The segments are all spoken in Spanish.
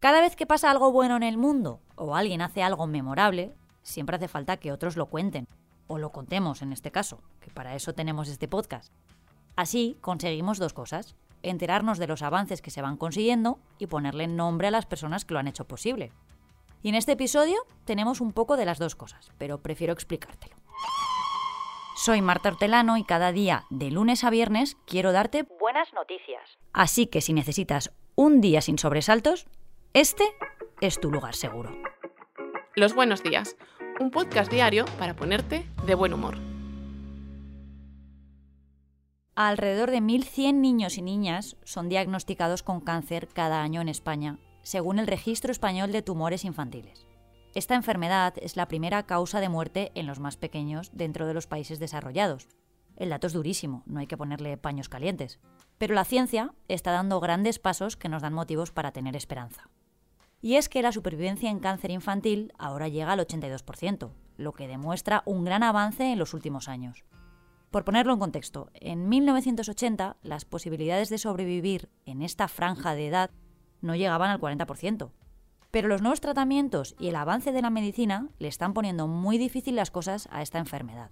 Cada vez que pasa algo bueno en el mundo o alguien hace algo memorable, siempre hace falta que otros lo cuenten, o lo contemos en este caso, que para eso tenemos este podcast. Así conseguimos dos cosas, enterarnos de los avances que se van consiguiendo y ponerle nombre a las personas que lo han hecho posible. Y en este episodio tenemos un poco de las dos cosas, pero prefiero explicártelo. Soy Marta Hortelano y cada día, de lunes a viernes, quiero darte buenas noticias. Así que si necesitas un día sin sobresaltos, este es tu lugar seguro. Los buenos días, un podcast diario para ponerte de buen humor. Alrededor de 1.100 niños y niñas son diagnosticados con cáncer cada año en España, según el Registro Español de Tumores Infantiles. Esta enfermedad es la primera causa de muerte en los más pequeños dentro de los países desarrollados. El dato es durísimo, no hay que ponerle paños calientes. Pero la ciencia está dando grandes pasos que nos dan motivos para tener esperanza. Y es que la supervivencia en cáncer infantil ahora llega al 82%, lo que demuestra un gran avance en los últimos años. Por ponerlo en contexto, en 1980 las posibilidades de sobrevivir en esta franja de edad no llegaban al 40%, pero los nuevos tratamientos y el avance de la medicina le están poniendo muy difícil las cosas a esta enfermedad.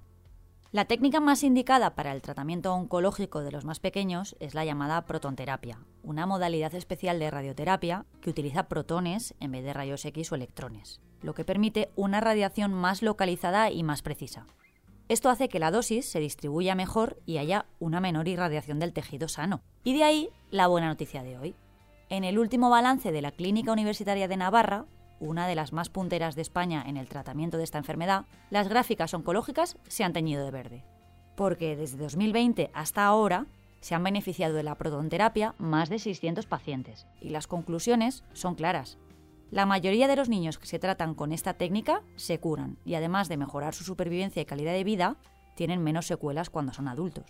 La técnica más indicada para el tratamiento oncológico de los más pequeños es la llamada protonterapia, una modalidad especial de radioterapia que utiliza protones en vez de rayos X o electrones, lo que permite una radiación más localizada y más precisa. Esto hace que la dosis se distribuya mejor y haya una menor irradiación del tejido sano. Y de ahí la buena noticia de hoy. En el último balance de la Clínica Universitaria de Navarra, una de las más punteras de España en el tratamiento de esta enfermedad, las gráficas oncológicas se han teñido de verde. Porque desde 2020 hasta ahora se han beneficiado de la protonterapia más de 600 pacientes. Y las conclusiones son claras. La mayoría de los niños que se tratan con esta técnica se curan y además de mejorar su supervivencia y calidad de vida, tienen menos secuelas cuando son adultos.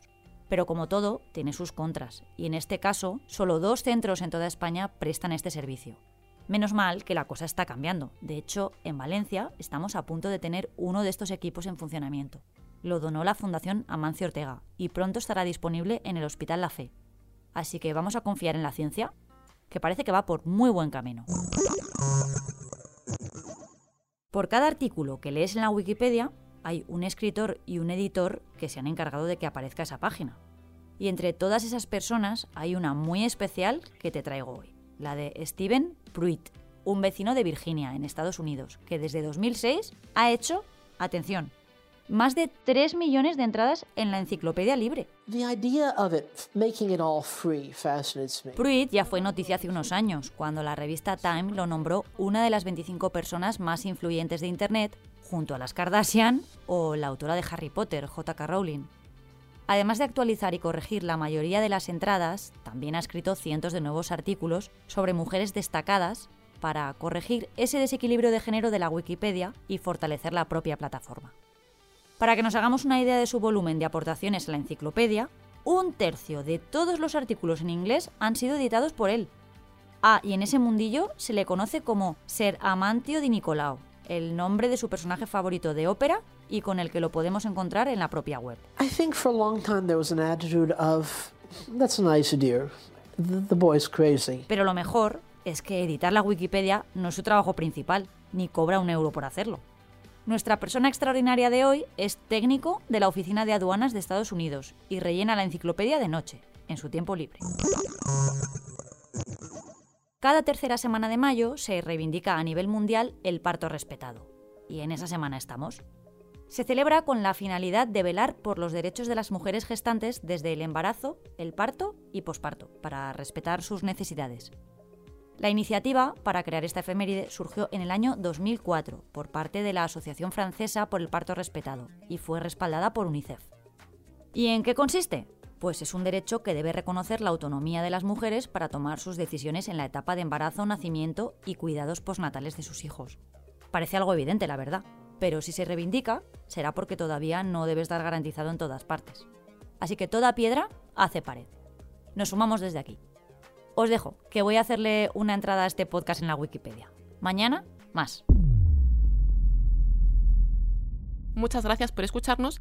Pero como todo, tiene sus contras, y en este caso, solo dos centros en toda España prestan este servicio. Menos mal que la cosa está cambiando. De hecho, en Valencia estamos a punto de tener uno de estos equipos en funcionamiento. Lo donó la Fundación Amancio Ortega y pronto estará disponible en el Hospital La Fe. Así que vamos a confiar en la ciencia, que parece que va por muy buen camino. Por cada artículo que lees en la Wikipedia, hay un escritor y un editor que se han encargado de que aparezca esa página. Y entre todas esas personas hay una muy especial que te traigo hoy, la de Steven Pruitt, un vecino de Virginia, en Estados Unidos, que desde 2006 ha hecho, atención, más de 3 millones de entradas en la enciclopedia libre. Pruitt ya fue noticia hace unos años, cuando la revista Time lo nombró una de las 25 personas más influyentes de Internet junto a las Kardashian o la autora de Harry Potter, J.K. Rowling. Además de actualizar y corregir la mayoría de las entradas, también ha escrito cientos de nuevos artículos sobre mujeres destacadas para corregir ese desequilibrio de género de la Wikipedia y fortalecer la propia plataforma. Para que nos hagamos una idea de su volumen de aportaciones a la enciclopedia, un tercio de todos los artículos en inglés han sido editados por él. Ah, y en ese mundillo se le conoce como Ser Amantio di Nicolao, el nombre de su personaje favorito de ópera y con el que lo podemos encontrar en la propia web. Pero lo mejor es que editar la Wikipedia no es su trabajo principal, ni cobra un euro por hacerlo. Nuestra persona extraordinaria de hoy es técnico de la Oficina de Aduanas de Estados Unidos y rellena la enciclopedia de noche, en su tiempo libre. Cada tercera semana de mayo se reivindica a nivel mundial el parto respetado. Y en esa semana estamos. Se celebra con la finalidad de velar por los derechos de las mujeres gestantes desde el embarazo, el parto y posparto, para respetar sus necesidades. La iniciativa para crear esta efeméride surgió en el año 2004 por parte de la Asociación Francesa por el Parto Respetado y fue respaldada por UNICEF. ¿Y en qué consiste? Pues es un derecho que debe reconocer la autonomía de las mujeres para tomar sus decisiones en la etapa de embarazo, nacimiento y cuidados postnatales de sus hijos. Parece algo evidente, la verdad, pero si se reivindica, será porque todavía no debe estar garantizado en todas partes. Así que toda piedra hace pared. Nos sumamos desde aquí. Os dejo, que voy a hacerle una entrada a este podcast en la Wikipedia. Mañana, más. Muchas gracias por escucharnos